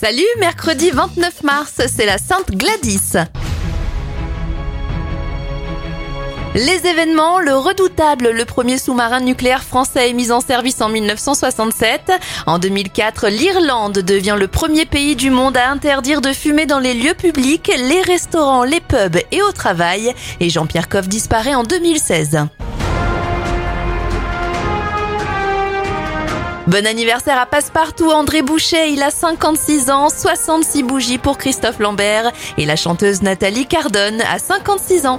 Salut, mercredi 29 mars, c'est la Sainte Gladys. Les événements, le redoutable, le premier sous-marin nucléaire français est mis en service en 1967. En 2004, l'Irlande devient le premier pays du monde à interdire de fumer dans les lieux publics, les restaurants, les pubs et au travail. Et Jean-Pierre Coff disparaît en 2016. Bon anniversaire à Passepartout André Boucher, il a 56 ans, 66 bougies pour Christophe Lambert et la chanteuse Nathalie Cardone a 56 ans.